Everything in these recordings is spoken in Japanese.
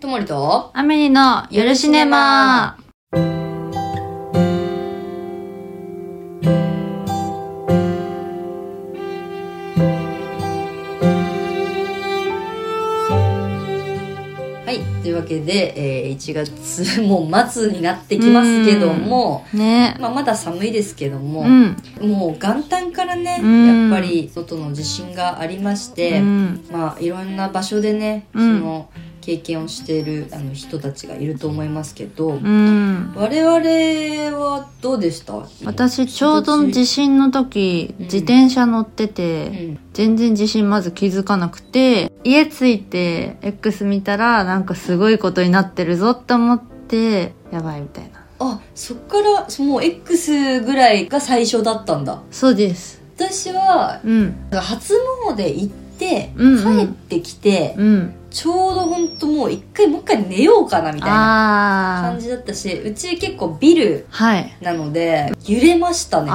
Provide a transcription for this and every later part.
ともりとアメリのゆるシネマ。はい。というわけで、えー1月 もう末になってきますけども、ね。まあ、まだ寒いですけども、うん。もう元旦からね、うん。やっぱり外の地震がありまして、うん。まあいろんな場所でね、うん。その経験をしているあの人たちがいると思いますけど、うん。我々はどうでした？私ちょうど地震の時うん。自転車乗ってうてん。全然地震まず気づかなくて家着いて X 見たらなんかすごいことになってるぞって思ってやばいみたいな。あそっからもう X ぐらいが最初だったんだ。そうです。私はうん。初詣行ってうんうん。帰ってきて、うんちょうど本当もう一回もう一回寝ようかなみたいな感じだったしうち結構ビルはい。なので揺れましたね。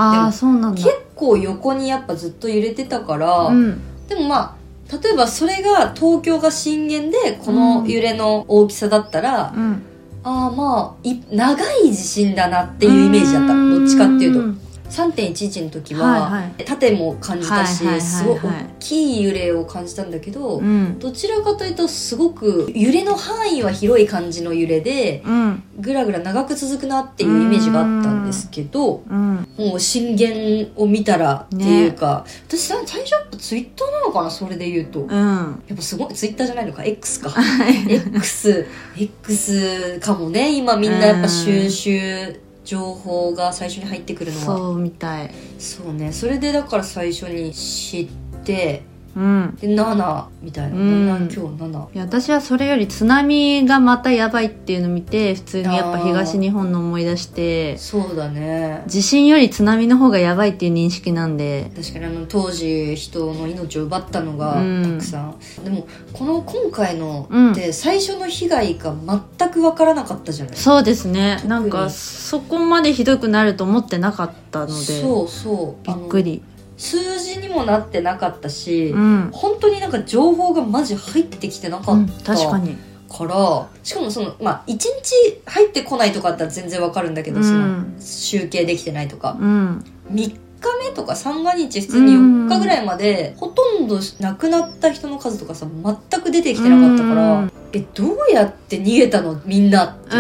結構横にやっぱずっと揺れてたから、うん。でもまあ例えばそれが東京が震源でこの揺れの大きさだったら、うん。ああまあい長い地震だなっていうイメージだった。どっちかっていうと。ん3.11の時は、はいはい。縦も感じたし、はいはいはいはい。すごい大きい揺れを感じたんだけど、うん。どちらかというとすごく揺れの範囲は広い感じの揺れでうん。ぐらぐら長く続くなっていうイメージがあったんですけどうん。もう震源を見たらっていうか、私さ最初やっぱツイッターなのかなそれで言うと、やうん。っぱすごいツイッターじゃないのか？X か。X X かもね今みんなやっぱ収集情報が最初に入ってくるのは。そうみたい。そうね。それでだから最初に知ってうん。で7みたいな、うん。今日7いや私はそれより津波がまたやばいっていうのを見て普通にやっぱ東日本の思い出して。そうだね。地震より津波の方がやばいっていう認識なんで。確かにあの当時人の命を奪ったのがうん。たくさん、でもこの今回のうん。って最初の被害が全く分からなかったじゃない、そうですね。なんかそこまでひどくなると思ってなかったので。そうそう。びっくり数字にもなってなかったし、うん、本当になんか情報がマジ入ってきてなかうん、った確かに。からしかもそのまあ1日入ってこないとかだったら全然わかるんだけど、うん。その集計できてないとか。うん。3日目とか三が日普通に4日ぐらいまで、ほとんど亡くなった人の数とかさ全く出てきてなかったから、うんえどうやって逃げたの？みんなって、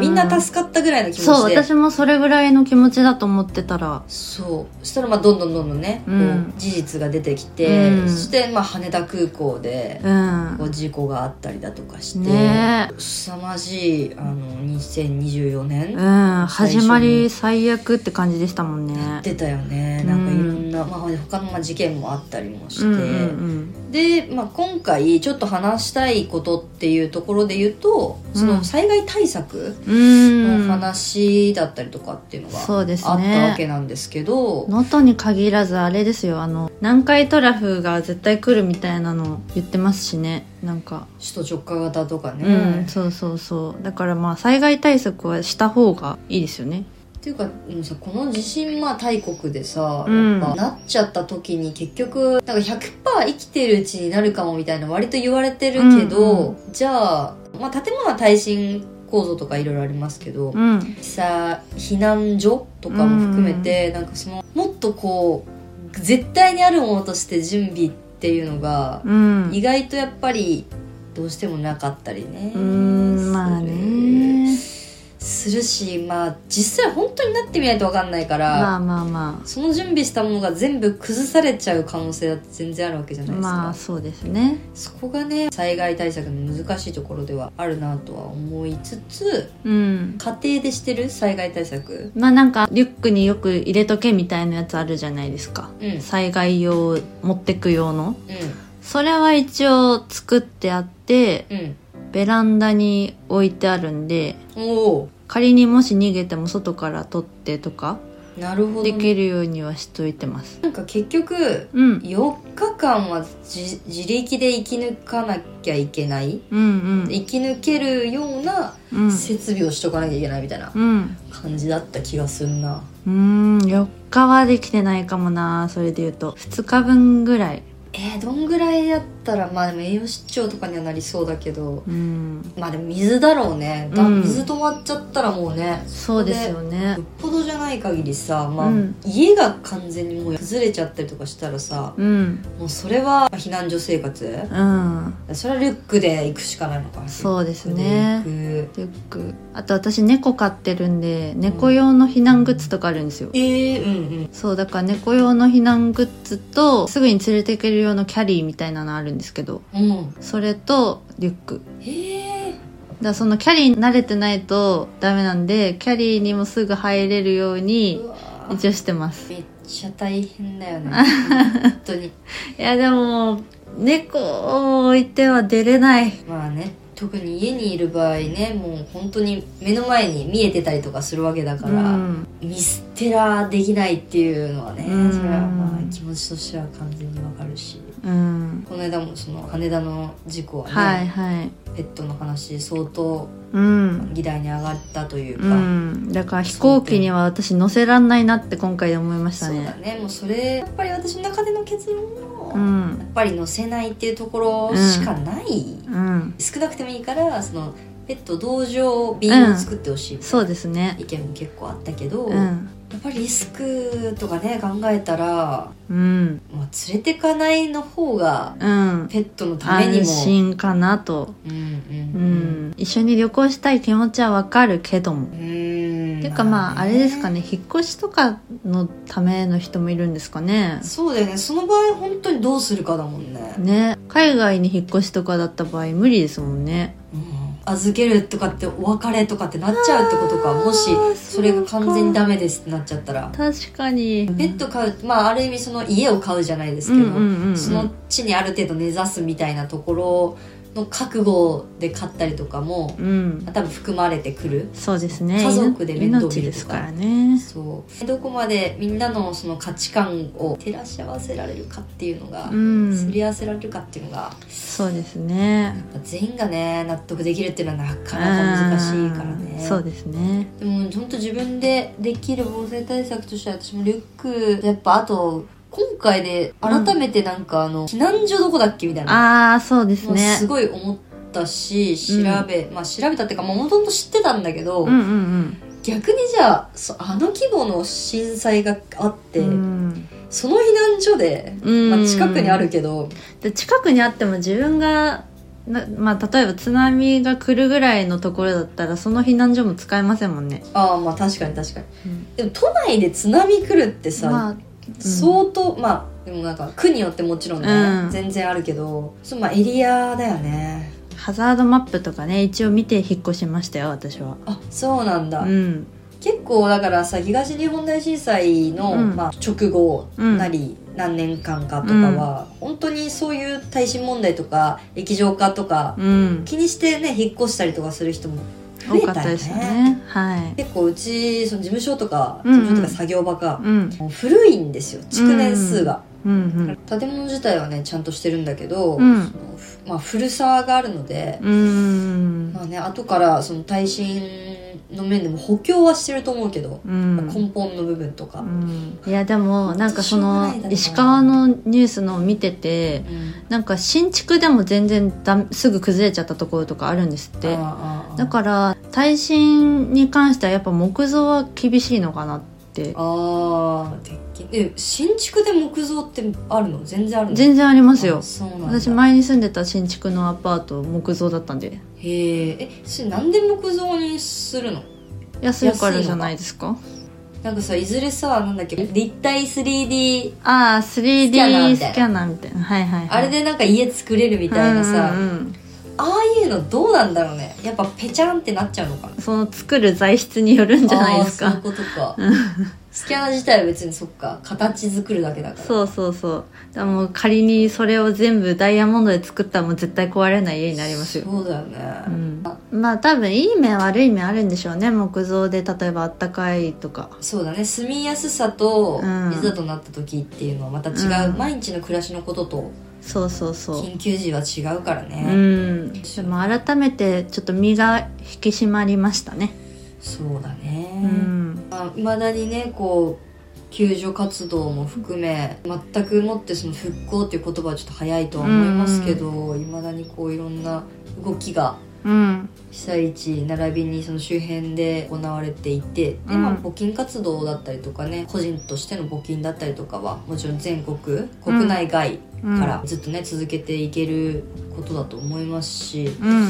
みんな助かったぐらいの気持ちで。そう私もそれぐらいの気持ちだと思ってたら。そう。そしたらまあどんどんどんどんね、うん。こう事実が出てきて、うん。そしてまあ羽田空港でうん。こう事故があったりだとかして、ね。凄まじいあの2024年、うん始まり最悪って感じでしたもんね。出たよね。なんかいろんな、まあ、他のまあ事件もあったりもして、うんうんで、まあ、今回ちょっと話したいことっていうところで言うとその災害対策うん。の話だったりとかっていうのがあったわけなんですけど、能登に限らずあれですよ。あの南海トラフが絶対来るみたいなの言ってますしね。なんか、首都直下型とかうんね、そうそうそう。だからまあ災害対策はした方がいいですよねっていうかさこの地震まあ大国でさ、うん。やっぱなっちゃった時に結局なんか100%生きてるうちになるかもみたいな割と言われてるけど、うんじゃあ、まあ、建物は耐震構造とかいろいろありますけど、うん。さ避難所とかも含めて、なんかそのもっとこう絶対にあるものとして準備っていうのが、うん。意外とやっぱりどうしてもなかったりね。うんまあねするしまあ実際本当になってみないと分かんないから、まあまあまその準備したものが全部崩されちゃう可能性だって全然あるわけじゃあないですか、まあそうですね。そこがね災害対策の難しいところではあるなとは思いつつうん。家庭でしてる災害対策。まあなんかリュックによく入れとけみたいなやつあるじゃないですか。うん。うん災害用持ってく用の。それは一応作ってあってうん。ベランダに置いてあるんでおお仮にもし逃げても外から取ってとかなるほどできるようにはしといてます。なんか結局うん。4日間は自自力で生き抜かなきゃいけない。うん生き抜けるようなうん。うん設備をしとかなきゃいけないみたいなうん。感じだった気がするな。うーん4日はできてないかもなそれで言うと。2日分ぐらい。えー、どんぐらいやっったらまあでも栄養失調とかにはなりそうだけどうん。まあでも水だろうね。水止まっちゃったらもうねそうですよね。よっぽどじゃない限りさ、まあうん。家が完全にもう崩れちゃったりとかしたらさうん。もうそれは避難所生活。うん。それはリュックで行くしかないのか。なそうですね。リュック。で行くリュック。あと私猫飼ってるんで猫用の避難グッズとかあるんですよ。えー、うんうん。そうだから猫用の避難グッズとすぐに連れて行ける用のキャリーみたいなのあるんですけどうん。それとリュック。えー、だそのキャリーに慣れてないとダメなんでキャリーにもすぐ入れるように一応してます。めっちゃ大変だよね。本当に。いやでも猫を置いては出れない。まあね特に家にいる場合ねもう本当に目の前に見えてたりとかするわけだから、うん。見捨てらできないっていうのはね、うん。それはまあ気持ちとしては完全にわかるしうん。この間もその羽田の事故はね、はいはい。ペットの話相当うん。議題に上がったといううか、ん。だから飛行機には私乗せらんないなって今回で思いましたそうだね。ねもうそれやっぱり私の中での結論も、うやんっぱり乗せないっていうところしかない、うん。少なくてもいいからそのペット同乗便を作ってほしい、そうですね。意見も結構あったけど、やうん。っぱりリスクとかね考えたら、うん。まあ、連れてかないの方がうん。ペットのためにも安心かなと。うんううん。ん。一緒に旅行したい気持ちはわかるけども。ていうかまああれですかねね。引っ越しとかのための人もいるんですかね。そうだよね。その場合本当にどうするかだもんね、ね。海外に引っ越しとかだった場合無理ですもんね。うん預けるとかってお別れとかってなっちゃうってことか。もしーそれが完全にダメですってなっちゃったら。確かに。ペット飼うまあある意味その家を買うじゃないですけど、その地にある程度根ざすみたいなところの覚悟で買ったりとかもうん。多分含まれてくる。そうですね。家族で面倒見るとか。命ですからね。そう。どこまでみんなのその価値観を照らし合わせられるかっていうのが、うん。すり合わせられるかっていうのがそうですね。やっぱ全員がね納得できるっていうのはなかなか難しいからね。うんそうですね。でも本当自分でできる防災対策としては私もリュックやっぱあと今回で改めてなんかあの、避難所どこだっけみたいな。ああそうですね。すごい思ったし調べ、まあ調べたっていうかもともと知ってたんだけど、うんうん逆にじゃあそあの規模の震災があって、うん。うんその避難所で、うん。まあ、近くにあるけど、で近くにあっても自分がなまあ、例えば津波が来るぐらいのところだったらその避難所も使えませんもんね、ああまあ確かに確かに。うん。でも都内で津波来るってさ、まあ相当まあでもなんか区によってもちろんね、うん。全然あるけどそうまあエリアだよね。ハザードマップとかね一応見て引っ越しましたよ私は。あそうなんだ、うん。結構だからさ東日本大震災の、うん。まあ、直後うん。なり、何年間かとかは、本当にそういう耐震問題とか液状化とか、うん。気にしてね引っ越したりとかする人も多かったですよね。はい。結構うちその事務所とかうんうん。事務所とか作業場が、うん。古いんですよ。築年数が、うん建物自体はねちゃんとしてるんだけど、うん。そのふまあ、古さがあるので、うんうん。まあね後からその耐震の面でも補強はしてると思うけど、うん。根本の部分とか、うん。いやでもなんかその石川のニュースのを見ててうん。なんか新築でも全然だすぐ崩れちゃったところとかあるんですって。だから耐震に関してはやっぱ木造は厳しいのかなって。ああ鉄筋え新築で木造ってあるの？全然あるの？全然ありますよ。あそうなんだ。私前に住んでた新築のアパート木造だったんで。へええそれなんで木造にするの？安いからじゃないですか？なんかさいずれさなんだっけ立体 3D ああスキャナー 3D みたいな。スキャナーみたいな。はいはい、はい、あれでなんか家作れるみたいなさ、うんうんうん。ああいうのどうなんだろうね。やっぱペチャンってなっちゃうのかな？その作る材質によるんじゃないですか？そういうことかスキャナー自体は別にそっか。形作るだけだから。そうそうそう。だからもう仮にそれを全部ダイヤモンドで作ったらもう絶対壊れない家になりますよ。そうだよね、うん、まあ多分いい面悪い面あるんでしょうね。木造で例えばあったかいとか。そうだね。住みやすさとうん。いざとなった時っていうのはまた違う、うん。毎日の暮らしのこととそうそうそう。緊急時は違うからうね、んでも改めてちょっと身が引き締まりましたねそうだね、うん。まあ、未だにねこう救助活動も含め全くもってその復興っていう言葉はちょっと早いとは思いますけどいま、だにこういろんな動きがうん。被災地並びにその周辺で行われていてで、うん。まあ、募金活動だったりとかね個人としての募金だったりとかはもちろん全国国内外うん。からずっとね続けていけることだと思いますしうん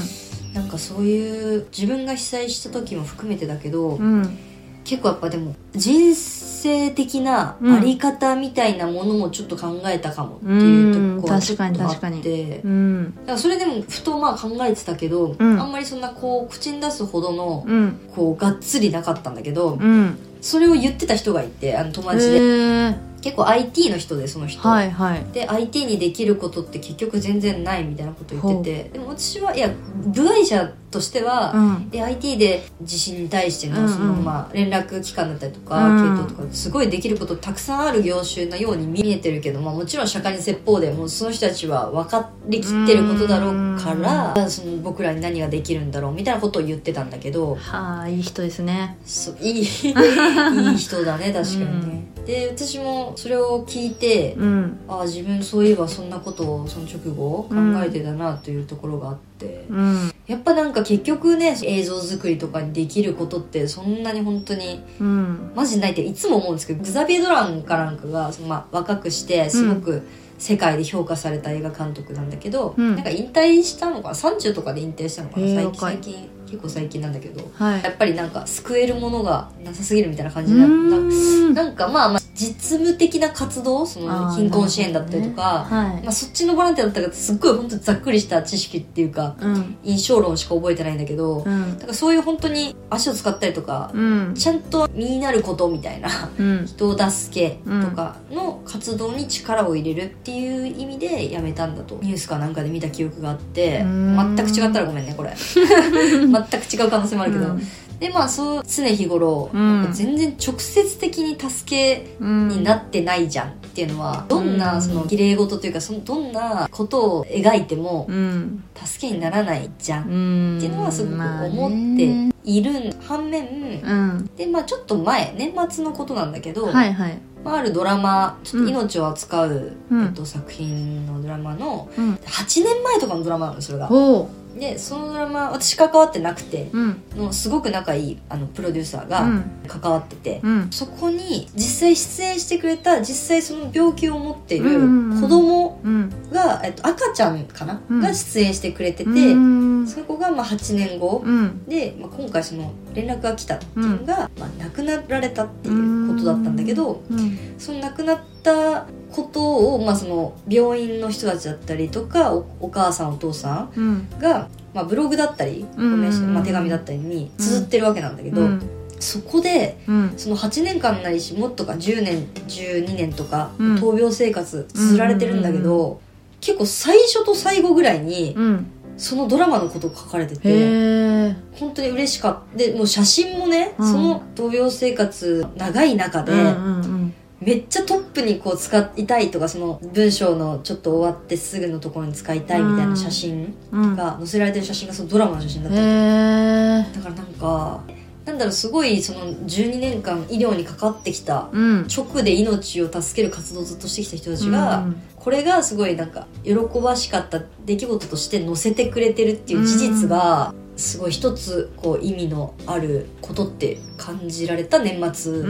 なんかそういう自分が被災した時も含めてだけど、うん。結構やっぱでも人生的なあり方みたいなものもちょっと考えたかもっていうところがちょっとあって。うんだからそれでもふとまあ考えてたけど、うん。あんまりそんなこう口に出すほどのうん。こうがっつりなかったんだけど、うん。それを言ってた人がいてあの友達で、結構 IT の人でその人、はいはい。で IT にできることって結局全然ないみたいなこと言ってて。でも私はいや部外者としては、うん。で IT で地震に対してうんうん。のその、まあ、連絡機関だったりとか、うん。系統とかすごいできることたくさんある業種のように見えてるけど、まあ、もちろん釈迦に説法でもうその人たちは分かりきってることだろうから、その僕らに何ができるんだろうみたいなことを言ってたんだけど。はあいい人ですね。そういい いい人だね確かにね、で私もそれを聞いて、うん。ああ自分そういえばそんなことをその直後考えてたなというところがあって、うん。やっぱなんか結局ね映像作りとかにできることってそんなに本当にうん。マジないっていつも思うんですけどグザビエ・ドランかなんかがまあ、若くしてすごく世界で評価された映画監督なんだけど、うん。なんか引退したのかな？30とかで引退したのかな？へー最近結構最近なんだけどはい。やっぱりなんか救えるものがなさすぎるみたいな感じにななうん。なんかまあまあ実務的な活動その貧困支援だったりとか、はい。まあ、そっちのボランティアだったからすっごい本当ざっくりした知識っていうかうん。印象論しか覚えてないんだけど、うん。だからそういう本当に足を使ったりとか、うん。ちゃんと身になることみたいなうん。人を助けとかの活動に力を入れるっていう意味でやめたんだと。ニュースかなんかで見た記憶があってうん。全く違ったらごめんねこれ。全く違う可能性もあるけど、うんでまあそう常日頃、うん。全然直接的に助けうんになってないじゃんっていうのはどんうなんその綺麗事というかそのどんなことを描いてもうん。助けにならないじゃんうんっていうのはすごくまあ思ねっている反面、うん。でまあちょっと前年末のことなんだけど、はいはい。まあ、あるドラマちょっと命を扱う、うん。えっと、作品のドラマのうん。8年前とかのドラマなのそれが。ほでそのドラマ私関わってなくてのすごく仲いいあのプロデューサーがうん。関わってて、うん。そこに実際出演してくれた実際その病気を持っている子供うん。が、えっと、赤ちゃんかな、うん。が出演してくれてて、うんその子がまあ8年後、うん。で、まあ、今回その連絡が来たっていうのが、まあ、亡くなられたっていうことだったんだけど、うん。その亡くなったことを、まあ、その病院の人たちだったりとかおお母さんお父さうん。んが、まあ、ブログだったり、まあ、手紙だったりに綴ってるわけなんだけど、うん。そこでうん。その8年間なりしもっとか10年12年とかうん。闘病生活綴られてるんだけど、結構最初と最後ぐらいにうん。そのドラマのことを書かれてて。本当に嬉しかった。でもう写真もね、うん。その闘病生活長い中で、うんうんめっちゃトップにこう使いたいとかその文章のちょっと終わってすぐのところに使いたいみたいな写真うん。が載せられてる写真がそのドラマの写真だったへのえだからなんかなんだろうすごいその12年間医療にかかってきたうん。直で命を助ける活動をずっとしてきた人たちが、これがすごいなんか喜ばしかった出来事として載せてくれてるっていう事実がすごい一つこう意味のあることって感じられた年末だっ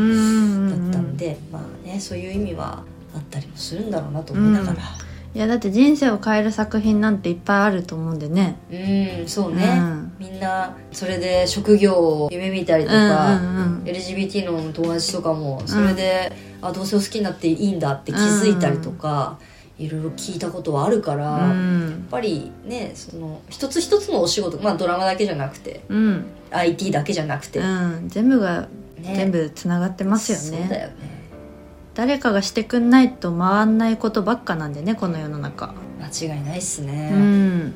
たんで、まあねそういう意味はあったりもするんだろうなと思いながら。いやだって人生を変える作品なんていっぱいあると思うんでね。うんそうね、うん。みんなそれで職業を夢見たりとうんか、うんうん。LGBT の友達とかもそれで、あ同性を好きになっていいんだって気づいたりとか、いろいろ聞いたことはあるから、うやっんぱりねその一つ一つのお仕事まあドラマだけじゃなくてうん、IT だけじゃなくて、うん、全部がね。全部つながってますよね。よね。誰かがしてくんないと回んないことばっかなんでねこの世の中。間違いないっすうねん。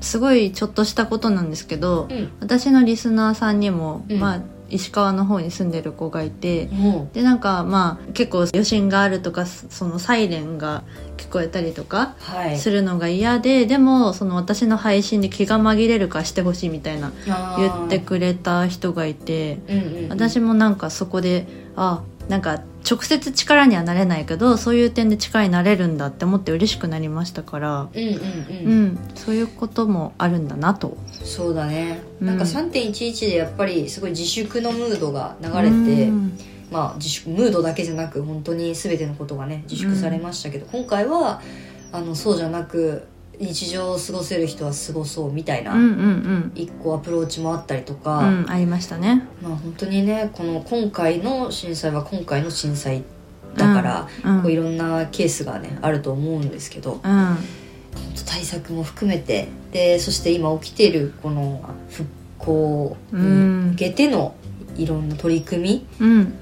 すごいちょっとしたことなんですけどうん、私のリスナーさんにも、うん。まあ石川の方に住んでる子がいてもでなんかまあ結構余震があるとかそのサイレンが聞こえたりとかするのが嫌で、でもその私の配信で気が紛れるかしてほしいみたいな言ってくれた人がいてうんうんうん、私もなんかそこであなんか直接力にはなれないけどそういう点で力になれるんだって思って嬉しくなりましたから。うんうんうん、うん。そういうこともあるんだなと。そうだね、うん。なんか3.11でやっぱりすごい自粛のムードが流れて、うん。まあ自粛ムードだけじゃなく本当に全てのことがね自粛されましたけど、今回はあのそうじゃなく日常を過ごせる人は過ごそうみたいな、うんうん一個アプローチもあったりとうんか、うんありましたね。まあ本当にねこの今回の震災は今回の震災だから、うんこういろんなケースがねあると思うんですけどうん。対策も含めてでそして今起きているこの復興に向けてのいろんな取り組うん。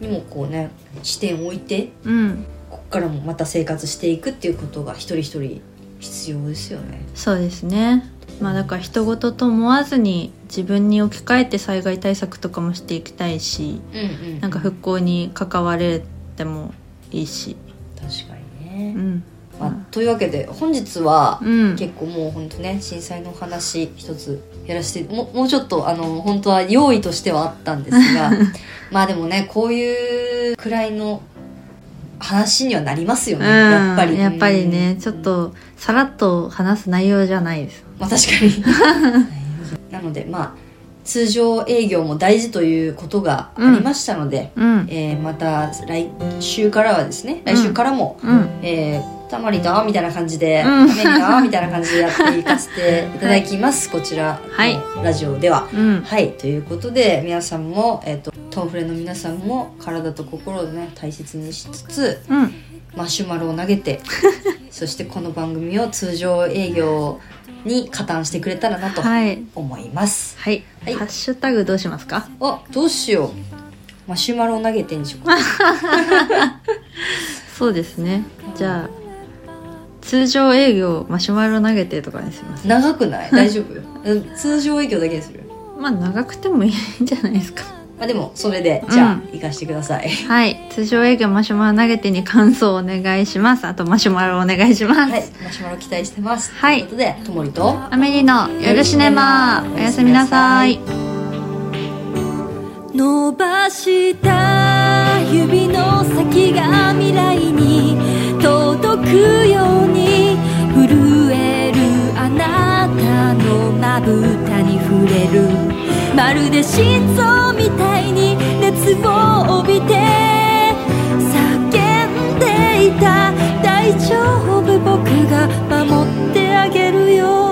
みにもこうね視点を置いてうん。ここからもまた生活していくっていうことが一人一人必要ですよね。そうですね。まあだから人事と思わずに自分に置き換えて災害対策とかもしていきたいしうんうん。なんか復興に関われてもいいし。確かにね、うん。まあ、というわけで本日はうん。結構もう本当ね震災のお話一つやらせてももうちょっとあの本当は用意としてはあったんですが まあでもねこういうくらいの話にはなりますよね、うんやっぱり。やっぱりねちょっとさらっと話す内容じゃないです。まあ確かに。なのでまあ通常営業も大事ということがありましたので、うん。えーまた来週からはですね来週からも、うん。えーたまりだみたいな感じで、うん。ためになみたいな感じでやっていかせていただきます、こちらはいのラジオでは。うん。はい。ということで皆さんも、えー、とトンフレの皆さんも体と心をね大切にしつつうん。マシュマロを投げて そしてこの番組を通常営業に加担してくれたらなとはい。思います。はい、はい。ハッシュタグどうしますか？あどうしよう。マシュマロを投げてんでしょ。う かそうですね。じゃあ通常営業マシュマロ投げてとかにします。長くない？大丈夫？うん通常営業だけにする。まあ長くてもいいんじゃないですか。まあでもそれでじゃあ、うん行かしてください。はい。通常営業マシュマロ投げてに感想をお願いします。あとマシュマロお願いします、はい。マシュマロ期待してます。はい。ということでともりとアメリの夜シネマ。おやすみなさい。伸ばした指の先が未来に届くよれる。まるで心臓みたいに熱を帯びて叫んでいた。大丈夫僕が守ってあげるよ。